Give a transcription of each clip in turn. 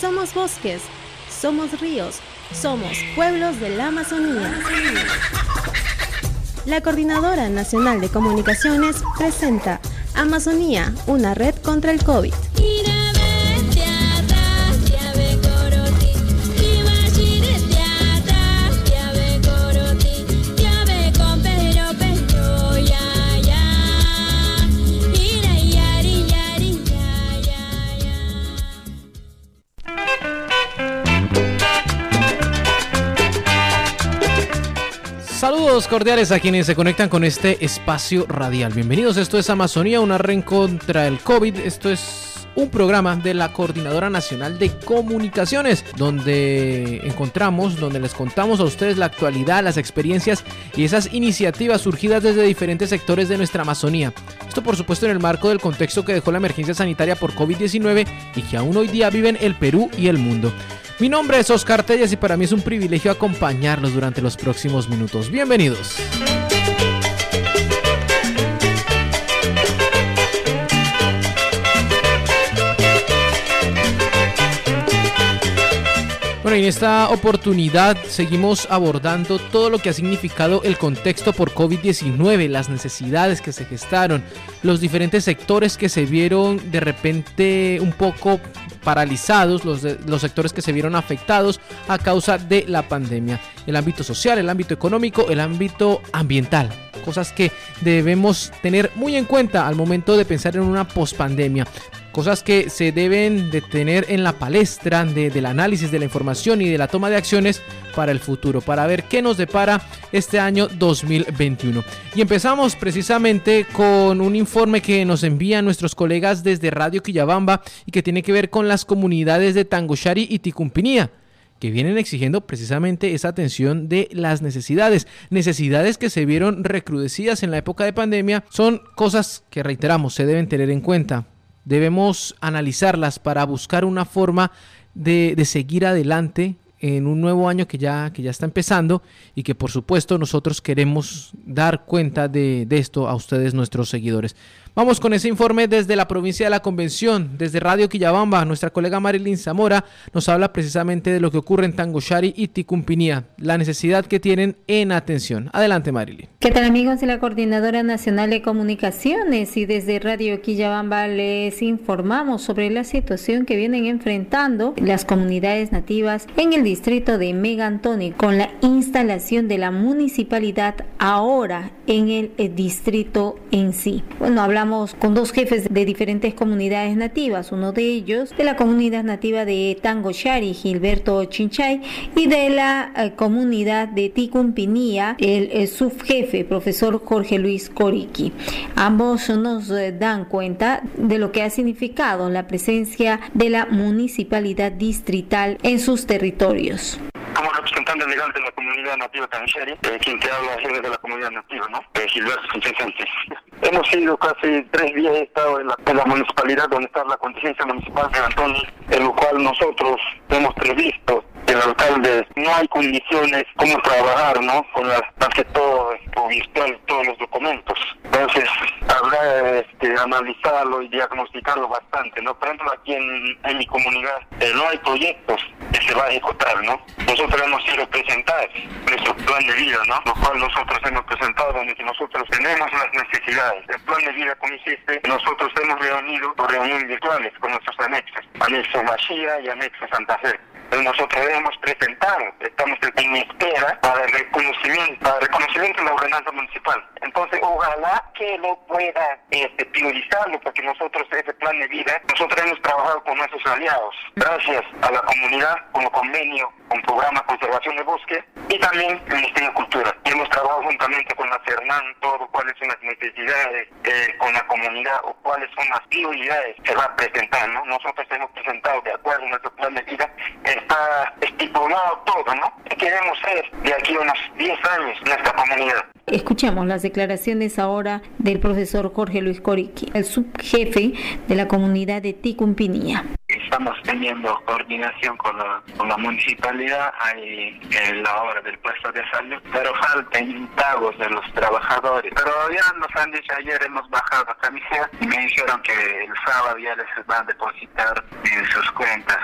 somos bosques, somos ríos, somos pueblos de la Amazonía. La Coordinadora Nacional de Comunicaciones presenta Amazonía, una red contra el COVID. Saludos cordiales a quienes se conectan con este espacio radial. Bienvenidos, esto es Amazonía, una red contra el COVID. Esto es un programa de la Coordinadora Nacional de Comunicaciones, donde encontramos, donde les contamos a ustedes la actualidad, las experiencias y esas iniciativas surgidas desde diferentes sectores de nuestra Amazonía. Esto por supuesto en el marco del contexto que dejó la emergencia sanitaria por COVID-19 y que aún hoy día viven el Perú y el mundo. Mi nombre es Oscar Tellas y para mí es un privilegio acompañarlos durante los próximos minutos. Bienvenidos. Bueno, en esta oportunidad seguimos abordando todo lo que ha significado el contexto por COVID-19, las necesidades que se gestaron, los diferentes sectores que se vieron de repente un poco paralizados, los, los sectores que se vieron afectados a causa de la pandemia. El ámbito social, el ámbito económico, el ámbito ambiental. Cosas que debemos tener muy en cuenta al momento de pensar en una pospandemia cosas que se deben de tener en la palestra del análisis de la información y de la toma de acciones para el futuro, para ver qué nos depara este año 2021. Y empezamos precisamente con un informe que nos envían nuestros colegas desde Radio Quillabamba y que tiene que ver con las comunidades de Tangoshari y Ticumpinía que vienen exigiendo precisamente esa atención de las necesidades. Necesidades que se vieron recrudecidas en la época de pandemia son cosas que reiteramos se deben tener en cuenta debemos analizarlas para buscar una forma de, de, seguir adelante en un nuevo año que ya, que ya está empezando y que por supuesto nosotros queremos dar cuenta de, de esto a ustedes, nuestros seguidores. Vamos con ese informe desde la provincia de la Convención, desde Radio Quillabamba. Nuestra colega Marilyn Zamora nos habla precisamente de lo que ocurre en Tangoshari y Ticumpinia, la necesidad que tienen en atención. Adelante, Marilyn. ¿Qué tal, amigos la Coordinadora Nacional de Comunicaciones? Y desde Radio Quillabamba les informamos sobre la situación que vienen enfrentando las comunidades nativas en el distrito de Megantoni con la instalación de la municipalidad ahora en el distrito en sí. Bueno, hablamos con dos jefes de diferentes comunidades nativas, uno de ellos de la comunidad nativa de Tango Shari, Gilberto Chinchay, y de la eh, comunidad de Ticumpinía, el, el, subjefe, profesor Jorge Luis Coriqui. Ambos nos eh, dan cuenta de lo que ha significado la presencia de la municipalidad distrital en sus territorios como representante legal de la comunidad nativa Tansheri, eh, quien te habla es de la comunidad nativa, ¿no? Eh, Gilberto Sánchez. Hemos ido casi tres días, he estado en la, en la, municipalidad donde está la contingencia municipal de Antonio, en lo cual nosotros hemos previsto el alcalde no hay condiciones como trabajar, ¿no? Con las, más que todo, virtual, todos los documentos. Entonces, habrá este, analizarlo y diagnosticarlo bastante, ¿no? Por ejemplo, aquí en, mi comunidad eh, no hay proyectos que se va a ejecutar, ¿no? Nosotros hemos ido a presentar nuestro plan de vida, ¿no? Lo cual nosotros hemos presentado donde nosotros tenemos las necesidades. El plan de vida consiste, nosotros hemos reunido reuniones virtuales con nuestros anexos, anexo Machía y anexo Santa Fe nosotros hemos presentado, estamos en espera para el reconocimiento, para el reconocimiento de la ordenanza municipal. Entonces, ojalá que lo pueda este, priorizarlo, porque nosotros ese plan de vida, nosotros hemos trabajado con nuestros aliados, gracias a la comunidad, como convenio, con programa Conservación de Bosque, y también el Ministerio de Cultura. Y hemos trabajado juntamente con la CERNAN, todo cuáles son las necesidades eh, con la comunidad o cuáles son las prioridades que va a presentar, ¿no? Nosotros hemos presentado, de acuerdo a nuestro plan de vida, está estipulado todo, ¿no? ¿Qué queremos ser de aquí a unos 10 años en esta comunidad? Escuchamos las declaraciones ahora del profesor Jorge Luis Coriqui, el subjefe de la comunidad de Ticumpinía. Estamos teniendo coordinación con la, con la municipalidad hay en la obra del puesto de salud, pero faltan pagos de los trabajadores. Pero ya nos han dicho, ayer hemos bajado camiseta y me dijeron que el sábado ya les van a depositar en sus cuentas.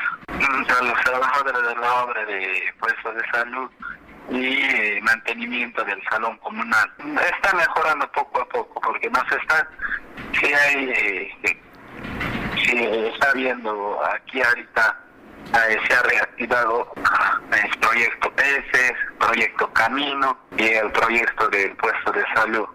A los trabajadores de la obra de puestos de salud y mantenimiento del salón comunal. Está mejorando poco a poco porque se está, si hay, eh, si está viendo aquí ahorita eh, se ha reactivado el proyecto Peces, proyecto Camino y el proyecto del puesto de salud.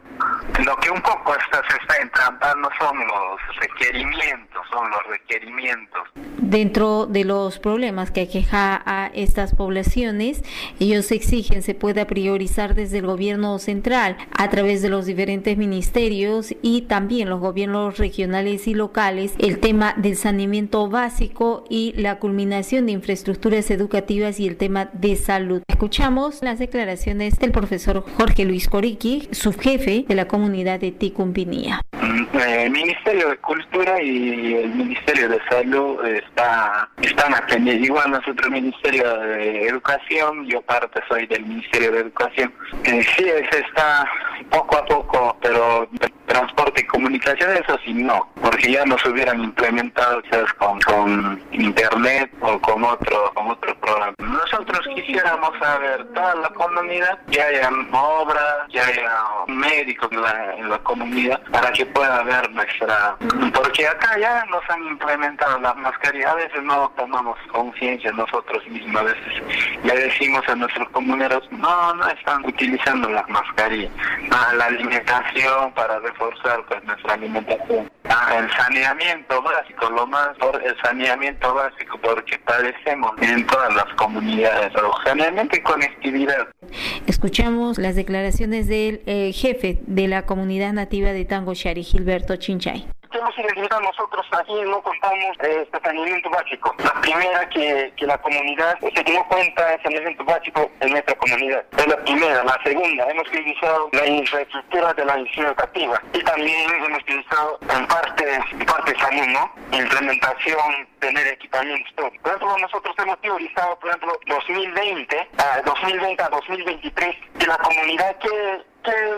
Lo que un poco está, se está entrampando son los requerimientos, son los requerimientos. Dentro de los problemas que aqueja a estas poblaciones, ellos exigen se pueda priorizar desde el gobierno central a través de los diferentes ministerios y también los gobiernos regionales y locales el tema del saneamiento básico y la culminación de infraestructuras educativas y el tema de salud. Escuchamos las declaraciones del profesor Jorge Luis Coriqui, subjefe de la comunidad de Ticumpinía. Mm, el Ministerio de Cultura y el Ministerio de Salud está, están atendiendo. Igual nosotros, el Ministerio de Educación, yo parte soy del Ministerio de Educación. Eh, sí, se está poco a poco, pero comunicación, eso sí no, porque ya nos hubieran implementado quizás con, con internet o con otro, con otro programa. Nosotros quisiéramos saber toda la comunidad, que haya obras, que haya médicos en la, en la comunidad, para que pueda ver nuestra... Porque acá ya nos han implementado las mascarillas, a veces no tomamos conciencia nosotros mismos, a veces le decimos a nuestros comuneros, no, no están utilizando las mascarillas, ah, la alimentación para reforzar pues nuestra alimentación. Ah, el saneamiento básico, lo más por el saneamiento básico, porque padecemos en todas las comunidades, pero saneamiento y conectividad. Escuchamos las declaraciones del eh, jefe de la comunidad nativa de Tango Shari, Gilberto Chinchay hemos identificado nosotros aquí no contamos eh, saneamiento básico. La primera que, que la comunidad se dio cuenta de saneamiento básico en nuestra comunidad. Es la primera. La segunda, hemos utilizado la infraestructura de la institución educativa y también hemos utilizado en parte, en parte salud, ¿no? Implementación, tener equipamientos, todo. Por ejemplo, nosotros hemos priorizado, por ejemplo, 2020 a 2020 a 2023 que la comunidad que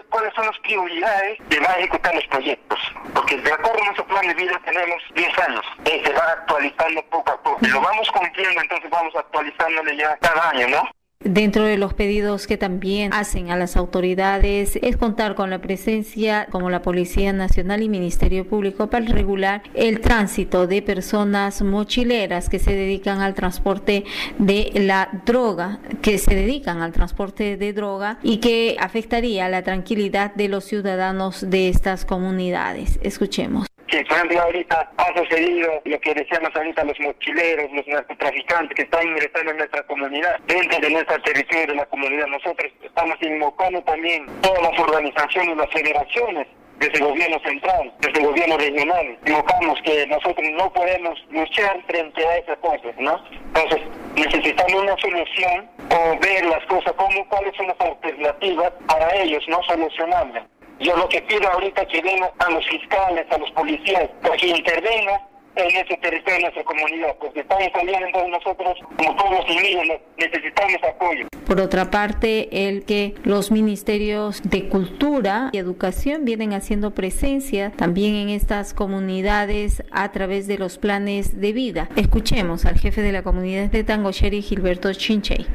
cuáles son las prioridades que va a ejecutar los proyectos. Porque de acuerdo a nuestro plan de vida tenemos 10 años y se va actualizando poco a poco. Y lo vamos cumpliendo, entonces vamos actualizándole ya cada año, ¿no? Dentro de los pedidos que también hacen a las autoridades es contar con la presencia como la Policía Nacional y Ministerio Público para regular el tránsito de personas mochileras que se dedican al transporte de la droga, que se dedican al transporte de droga y que afectaría la tranquilidad de los ciudadanos de estas comunidades. Escuchemos que por ahorita ha sucedido lo que decíamos ahorita los mochileros, los narcotraficantes que están ingresando en nuestra comunidad, dentro de nuestro territorio de la comunidad. Nosotros estamos invocando también todas las organizaciones, las federaciones desde el gobierno central, desde el gobierno regional. Invocamos que nosotros no podemos luchar frente a esas cosas, ¿no? Entonces, necesitamos una solución o ver las cosas como cuáles son las alternativas para ellos, no solucionarlas. Yo lo que pido ahorita que vengan a los fiscales, a los policías, para que intervengan en ese territorio de nuestra comunidad, porque estamos también entonces nosotros, como pueblos indígenas, necesitamos apoyo. Por otra parte, el que los ministerios de cultura y educación vienen haciendo presencia también en estas comunidades a través de los planes de vida. Escuchemos al jefe de la comunidad de Tangocheri, Gilberto Chinchey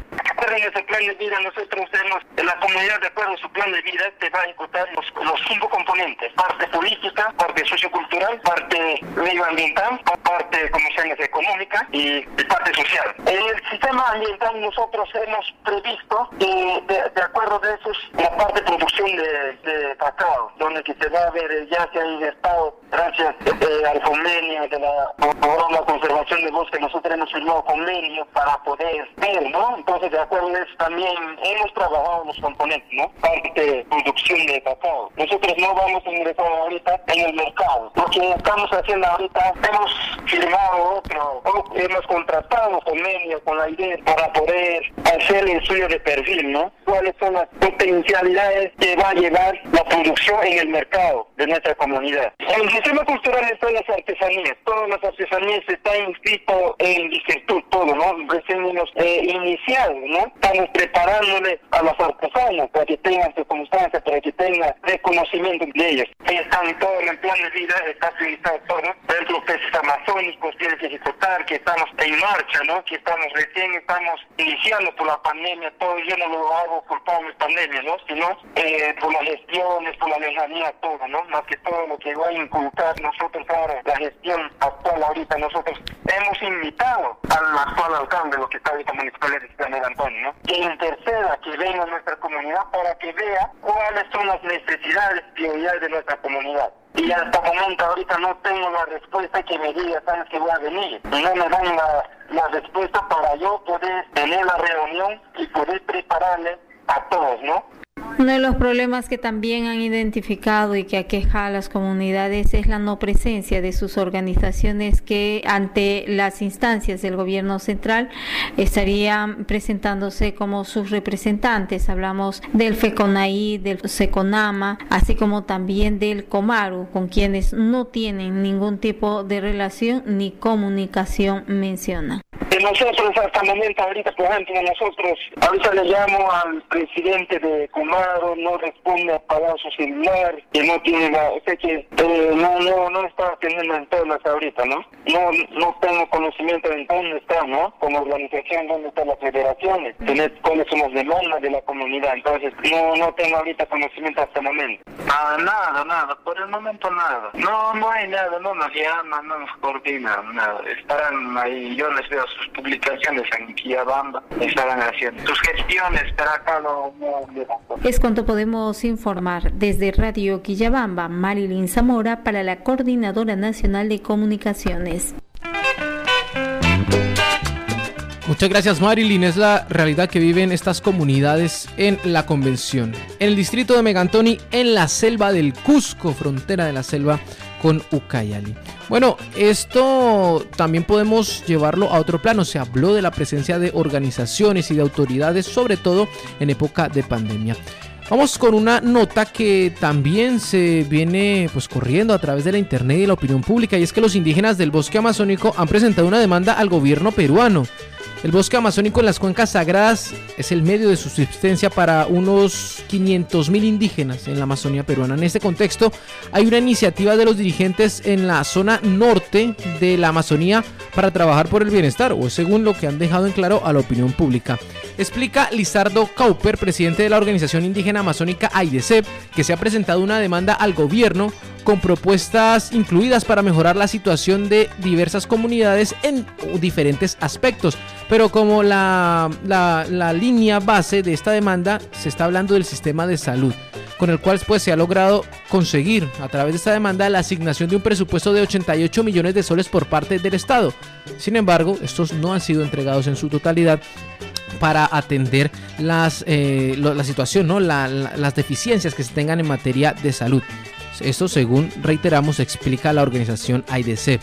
en ese plan de vida nosotros tenemos, en la comunidad de acuerdo a su plan de vida te va a encontrar los, los cinco componentes, parte política, parte sociocultural, parte medioambiental, parte como económica y, parte social. En el sistema ambiental nosotros hemos previsto y de, acuerdo de eso la parte de producción de, de cacao, donde que se va a ver ya se ha insertado gracias eh, al convenio de la programa conservación de bosque, nosotros hemos firmado convenio para poder ver, ¿no? Entonces de acuerdo también hemos trabajado los componentes, ¿no? Parte de producción de cacao. Nosotros no vamos a ingresar ahorita en el mercado. Lo que estamos haciendo ahorita, hemos firmado otro, hemos contratado convenio con la idea para poder hacer el estudio de perfil, ¿no? ¿Cuáles son las potencialidades que va a llevar la producción en el mercado de nuestra comunidad? En el sistema cultural están las artesanías. Todas las artesanías están inscritas en Disertur, todo, ¿no? Recién eh, iniciado, ¿no? Estamos preparándole a los artesanos para que tengan circunstancias, para que tengan reconocimiento de ellos. Están todo en el plan de vida, está utilizado todo. Dentro de los peces amazónicos tiene que ejecutar, que estamos en marcha, ¿no? Que estamos recién, estamos iniciando por la pandemia, todo yo no lo hago por toda la pandemia, ¿no? Sino eh, por las gestiones, por la lejanía, todo, ¿no? Más que todo lo que va a inculcar nosotros ahora, la gestión actual ahorita, nosotros hemos invitado al actual alcalde, lo que está ahorita municipal de Antonio, Que interceda, que venga a nuestra comunidad para que vea cuáles son las necesidades prioridades de nuestra comunidad. Y hasta el momento ahorita no tengo la respuesta que me diga, sabes que voy a venir. No me dan la, la respuesta para yo poder tener la reunión y poder prepararle a todos, ¿no? Uno de los problemas que también han identificado y que aqueja a las comunidades es la no presencia de sus organizaciones que ante las instancias del gobierno central estarían presentándose como sus representantes. Hablamos del FECONAI, del SECONAMA, así como también del COMARU, con quienes no tienen ningún tipo de relación ni comunicación menciona. Nosotros hasta el momento, ahorita por ejemplo, nosotros, ahorita le llamo al presidente de Comaro, no responde a pagar su celular, que no tiene la, o sea que eh, no, no, no está teniendo en todas ahorita, ¿no? No, no tengo conocimiento de dónde está, ¿no? Como organización, dónde están las federaciones, tener cuáles son las demandas de la comunidad, entonces no, no tengo ahorita conocimiento hasta el momento. Ah, nada, nada, por el momento nada. No, no hay nada, no nos llaman, no nos coordinan, nada. Estarán ahí, yo les veo sus publicaciones en Quillabamba estarán haciendo sus gestiones, pero acá no, Es cuanto podemos informar desde Radio Quillabamba, Marilyn Zamora para la Coordinadora Nacional de Comunicaciones. Muchas gracias Marilyn, es la realidad que viven estas comunidades en la convención. En el distrito de Megantoni, en la selva del Cusco, frontera de la selva con Ucayali. Bueno, esto también podemos llevarlo a otro plano. Se habló de la presencia de organizaciones y de autoridades, sobre todo en época de pandemia. Vamos con una nota que también se viene pues corriendo a través de la internet y la opinión pública y es que los indígenas del bosque amazónico han presentado una demanda al gobierno peruano el bosque amazónico en las cuencas sagradas es el medio de subsistencia para unos 500.000 indígenas en la Amazonía peruana. En este contexto, hay una iniciativa de los dirigentes en la zona norte de la Amazonía para trabajar por el bienestar, o según lo que han dejado en claro a la opinión pública. Explica Lizardo Cauper, presidente de la organización indígena amazónica AIDESEP, que se ha presentado una demanda al gobierno con propuestas incluidas para mejorar la situación de diversas comunidades en diferentes aspectos. Pero como la, la, línea base de esta demanda se está hablando del sistema de salud con el cual pues, se ha logrado conseguir a través de esta demanda la asignación de un presupuesto de 88 millones de soles por parte del Estado. Sin embargo, estos no han sido entregados en su totalidad para atender las, eh, la situación, ¿no? las deficiencias que se tengan en materia de salud. Esto según reiteramos explica la organización IDC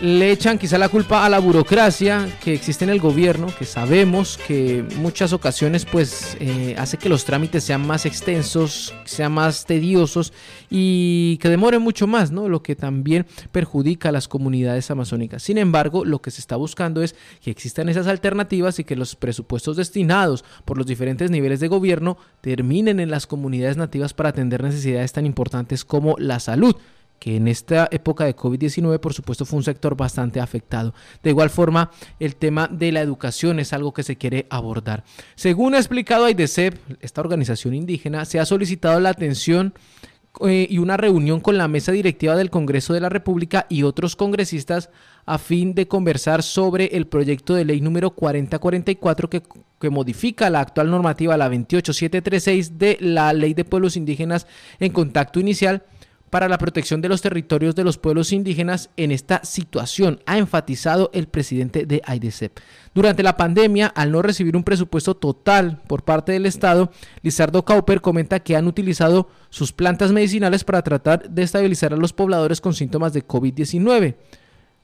le echan quizá la culpa a la burocracia que existe en el gobierno, que sabemos que muchas ocasiones pues eh, hace que los trámites sean más extensos, sean más tediosos y que demoren mucho más, ¿no? Lo que también perjudica a las comunidades amazónicas. Sin embargo, lo que se está buscando es que existan esas alternativas y que los presupuestos destinados por los diferentes niveles de gobierno terminen en las comunidades nativas para atender necesidades tan importantes como la salud que en esta época de COVID-19 por supuesto fue un sector bastante afectado. De igual forma, el tema de la educación es algo que se quiere abordar. Según ha explicado AIDESEP, esta organización indígena, se ha solicitado la atención eh, y una reunión con la mesa directiva del Congreso de la República y otros congresistas a fin de conversar sobre el proyecto de ley número 4044 que, que modifica la actual normativa, la 28736 de la Ley de Pueblos Indígenas en contacto inicial para la protección de los territorios de los pueblos indígenas en esta situación, ha enfatizado el presidente de AIDESEP. Durante la pandemia, al no recibir un presupuesto total por parte del Estado, Lizardo Cauper comenta que han utilizado sus plantas medicinales para tratar de estabilizar a los pobladores con síntomas de COVID-19.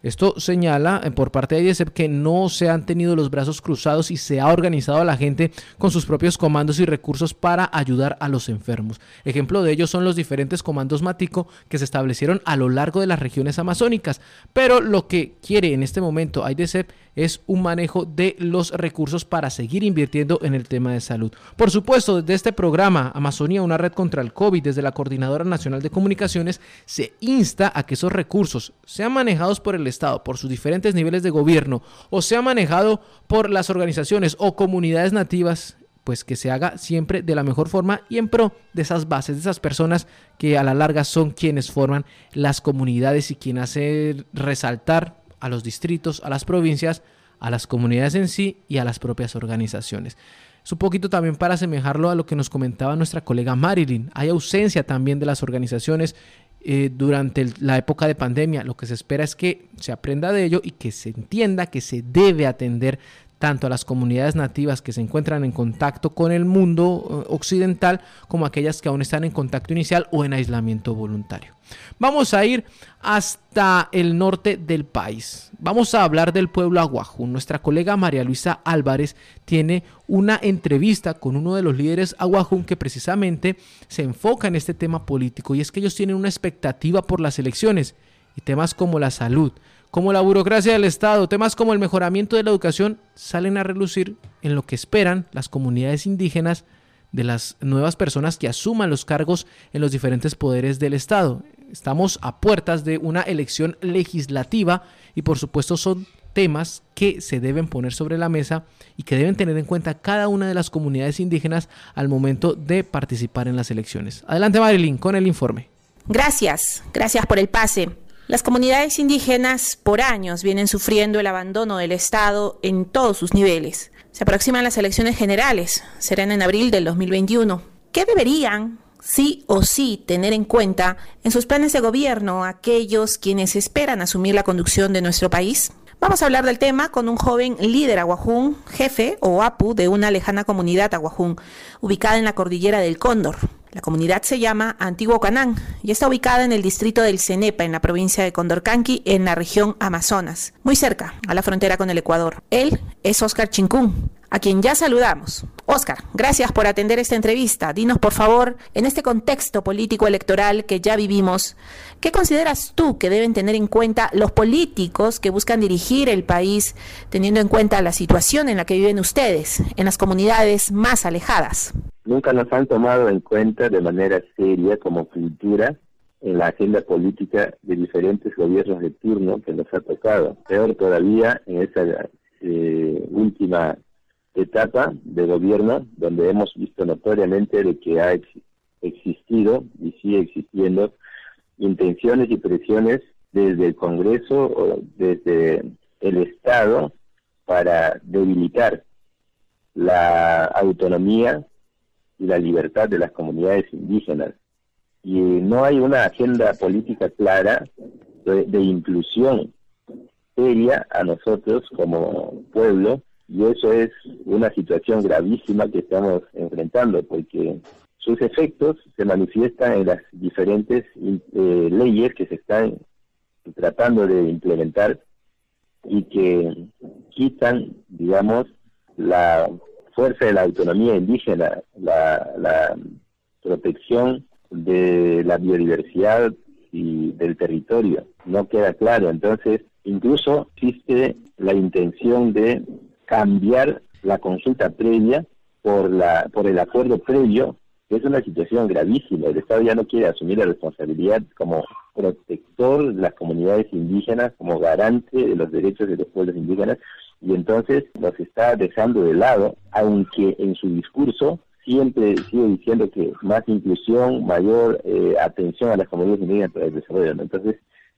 Esto señala eh, por parte de IESEP que no se han tenido los brazos cruzados y se ha organizado a la gente con sus propios comandos y recursos para ayudar a los enfermos. Ejemplo de ello son los diferentes comandos Matico que se establecieron a lo largo de las regiones amazónicas. Pero lo que quiere en este momento IDESEP es un manejo de los recursos para seguir invirtiendo en el tema de salud. Por supuesto, desde este programa Amazonía, una red contra el COVID, desde la Coordinadora Nacional de Comunicaciones, se insta a que esos recursos sean manejados por el Estado, por sus diferentes niveles de gobierno, o sean manejados por las organizaciones o comunidades nativas pues que se haga siempre de la mejor forma y en pro de esas bases, de esas personas que a la larga son quienes forman las comunidades y quien hace resaltar a los distritos, a las provincias, a las comunidades en sí y a las propias organizaciones. Es un poquito también para asemejarlo a lo que nos comentaba nuestra colega Marilyn. Hay ausencia también de las organizaciones eh, durante la época de pandemia. Lo que se espera es que se aprenda de ello y que se entienda que se debe atender tanto a las comunidades nativas que se encuentran en contacto con el mundo eh, occidental como aquellas que aún están en contacto inicial o en aislamiento voluntario. Vamos a ir hasta el norte del país. Vamos a hablar del pueblo aguajún. Nuestra colega María Luisa Álvarez tiene una entrevista con uno de los líderes aguajún que precisamente se enfoca en este tema político y es que ellos tienen una expectativa por las elecciones y temas como la salud, como la burocracia del Estado, temas como el mejoramiento de la educación salen a relucir en lo que esperan las comunidades indígenas de las nuevas personas que asuman los cargos en los diferentes poderes del Estado. Estamos a puertas de una elección legislativa y por supuesto son temas que se deben poner sobre la mesa y que deben tener en cuenta cada una de las comunidades indígenas al momento de participar en las elecciones. Adelante Marilyn con el informe. Gracias, gracias por el pase. Las comunidades indígenas por años vienen sufriendo el abandono del Estado en todos sus niveles. Se aproximan las elecciones generales, serán en abril del 2021. ¿Qué deberían, sí o sí, tener en cuenta en sus planes de gobierno aquellos quienes esperan asumir la conducción de nuestro país? Vamos a hablar del tema con un joven líder aguajún, jefe o apu de una lejana comunidad aguajún, ubicada en la cordillera del Cóndor. La comunidad se llama Antiguo Canán y está ubicada en el distrito del Cenepa, en la provincia de Condorcanqui, en la región Amazonas, muy cerca a la frontera con el Ecuador. Él es Oscar Chincún, a quien ya saludamos. Oscar, gracias por atender esta entrevista. Dinos, por favor, en este contexto político electoral que ya vivimos, ¿qué consideras tú que deben tener en cuenta los políticos que buscan dirigir el país, teniendo en cuenta la situación en la que viven ustedes, en las comunidades más alejadas? nunca nos han tomado en cuenta de manera seria como cultura en la agenda política de diferentes gobiernos de turno que nos ha tocado. Peor todavía en esa eh, última etapa de gobierno, donde hemos visto notoriamente de que ha existido y sigue existiendo intenciones y presiones desde el Congreso o desde el Estado para debilitar la autonomía y la libertad de las comunidades indígenas. Y no hay una agenda política clara de, inclusión seria a nosotros como pueblo y eso es una situación gravísima que estamos enfrentando porque sus efectos se manifiestan en las diferentes eh, leyes que se están tratando de implementar y que quitan, digamos, la fuerza de la autonomía indígena, la, protección de la biodiversidad y del territorio. No queda claro. Entonces, incluso existe la intención de cambiar la consulta previa por, la, por el acuerdo previo, es una situación gravísima. El Estado ya no quiere asumir la responsabilidad como protector de las comunidades indígenas, como garante de los derechos de los pueblos indígenas, y entonces nos está dejando de lado, aunque en su discurso siempre sigue diciendo que más inclusión, mayor eh, atención a las comunidades indígenas para el desarrollo. Entonces,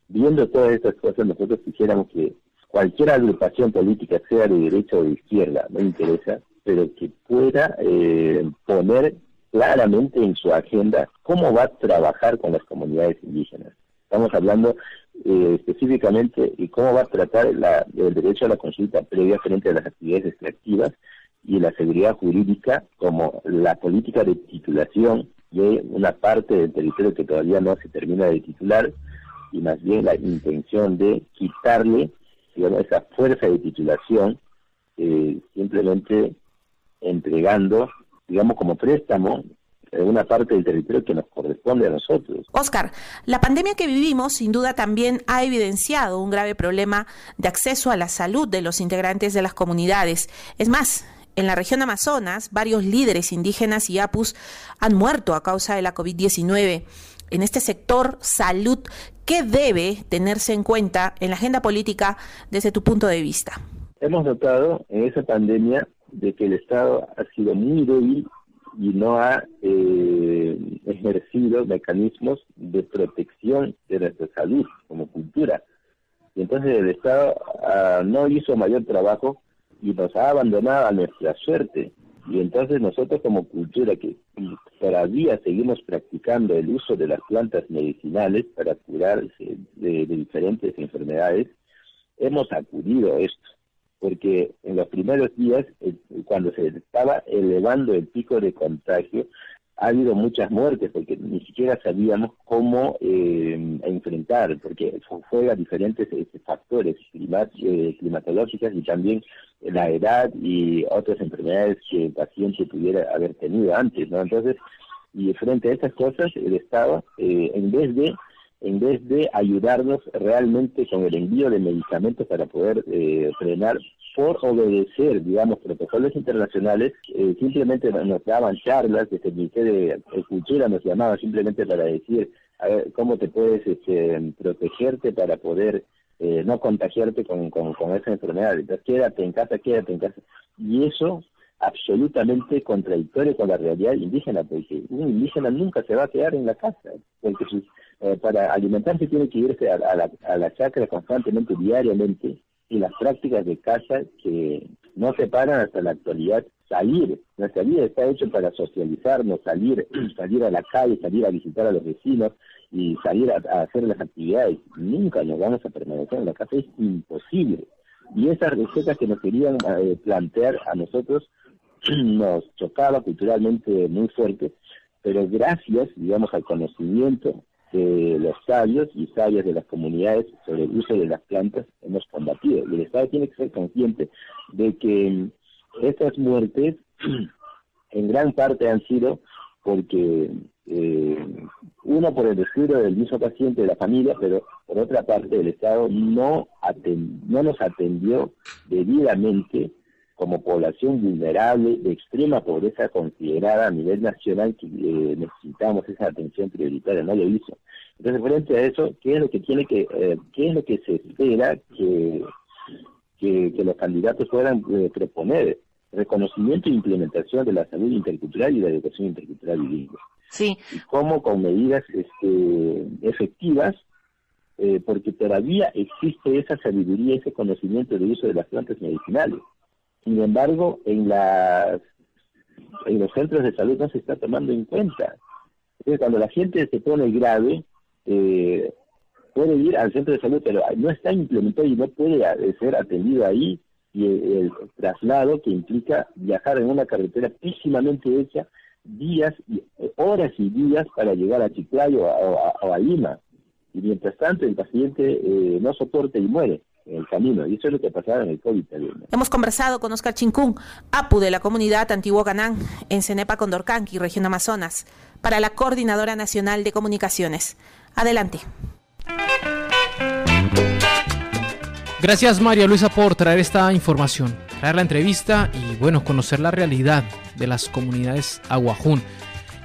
viendo todas estas cosas, nosotros quisiéramos que cualquier agrupación política, sea de derecha o de izquierda, no interesa, pero que pueda eh, poner claramente en su agenda cómo va a trabajar con las comunidades indígenas. Estamos hablando eh, específicamente y cómo va a tratar la, el derecho a la consulta previa frente a las actividades extractivas y la seguridad jurídica como la política de titulación y una parte del territorio que todavía no se termina de titular y más bien la intención de quitarle digamos, esa fuerza de titulación eh, simplemente entregando digamos como préstamo una parte del territorio que nos corresponde a nosotros. Oscar, la pandemia que vivimos sin duda también ha evidenciado un grave problema de acceso a la salud de los integrantes de las comunidades. Es más, en la región Amazonas, varios líderes indígenas y apus han muerto a causa de la COVID-19. En este sector salud, ¿qué debe tenerse en cuenta en la agenda política desde tu punto de vista? Hemos notado en esa pandemia de que el Estado ha sido muy débil y no ha eh, ejercido mecanismos de protección de nuestra salud como cultura. Y entonces el Estado ah, no hizo mayor trabajo y nos ha abandonado a nuestra suerte. Y entonces nosotros como cultura que todavía seguimos practicando el uso de las plantas medicinales para curarse de diferentes enfermedades, hemos acudido a esto. Porque en los primeros días, eh, cuando se estaba elevando el pico de contagio, ha habido muchas muertes porque ni siquiera sabíamos cómo eh, enfrentar, porque fue a diferentes este, factores eh, climatológicos y también la edad y otras enfermedades que el paciente pudiera haber tenido antes, ¿no? Entonces, y frente a estas cosas, el Estado, en vez de en vez de ayudarnos realmente con el envío de medicamentos para poder eh, frenar por obedecer, digamos, protocolos internacionales, eh, simplemente nos daban charlas, desde el Ministerio de Cultura nos llamaba simplemente para decir a ver, cómo te puedes este, protegerte para poder eh, no contagiarte con, con, con esa enfermedad. Quédate en casa, quédate en casa. Y eso absolutamente contradictorio con la realidad indígena, porque un indígena nunca se va a quedar en la casa, porque eh, para alimentarse tiene que irse a, la, a la chacra constantemente, diariamente, y las prácticas de casa que no se paran hasta la actualidad salir. Nuestra vida está hecha para socializarnos, salir, salir a la calle, salir a visitar a los vecinos y salir a, hacer las actividades. Nunca nos vamos a permanecer en la casa, es imposible. Y esas recetas que nos querían eh, plantear a nosotros nos chocaba culturalmente muy fuerte, pero gracias, digamos, al conocimiento de los sabios y sabias de las comunidades sobre el uso de las plantas hemos combatido. Y el Estado tiene que ser consciente de que estas muertes en gran parte han sido porque eh, uno por el descuido del mismo paciente de la familia, pero por otra parte el Estado no, no nos atendió debidamente como población vulnerable de extrema pobreza considerada a nivel nacional que eh, necesitamos esa atención prioritaria, no lo hizo. Entonces, frente a eso, ¿qué es lo que tiene que, eh, qué es lo que se espera que, que, los candidatos puedan eh, proponer? Reconocimiento e implementación de la salud intercultural y la educación intercultural bilingüe. Sí. Y cómo con medidas este, efectivas porque todavía existe esa sabiduría, ese conocimiento de uso de las plantas medicinales. Sin embargo, en, las, en los centros de salud no se está tomando en cuenta. Entonces, cuando la gente se pone grave, eh, puede ir al centro de salud, pero no está implementado y no puede ser atendido ahí y el, traslado que implica viajar en una carretera pésimamente hecha días, y, horas y días para llegar a Chiclayo o a, Lima. Y mientras tanto el paciente eh, no soporta y muere en el camino. Y eso es lo que pasaba en el COVID también. Hemos conversado con Oscar Chincún, APU de la comunidad Antiguo Canán, en Cenepa, Condorcanqui, región Amazonas, para la Coordinadora Nacional de Comunicaciones. Adelante. Gracias María Luisa por traer esta información, traer la entrevista y bueno, conocer la realidad de las comunidades aguajún.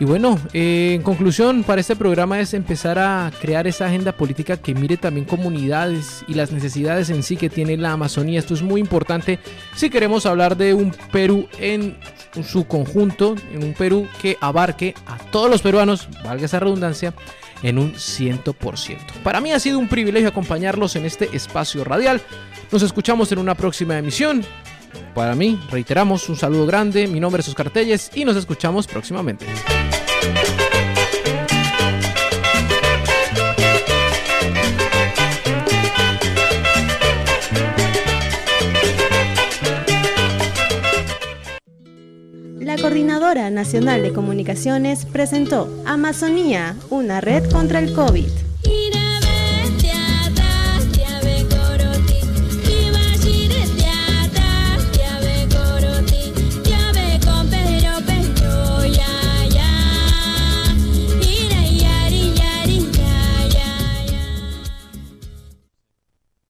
Y bueno, eh, en conclusión, para este programa es empezar a crear esa agenda política que mire también comunidades y las necesidades en sí que tiene la Amazonía. Esto es muy importante si queremos hablar de un Perú en su conjunto, en un Perú que abarque a todos los peruanos, valga esa redundancia, en un 100%. Para mí ha sido un privilegio acompañarlos en este espacio radial. Nos escuchamos en una próxima emisión. Para mí, reiteramos un saludo grande, mi nombre es Oscar Telles y nos escuchamos próximamente. Coordinadora Nacional de Comunicaciones presentó Amazonía, una red contra el COVID.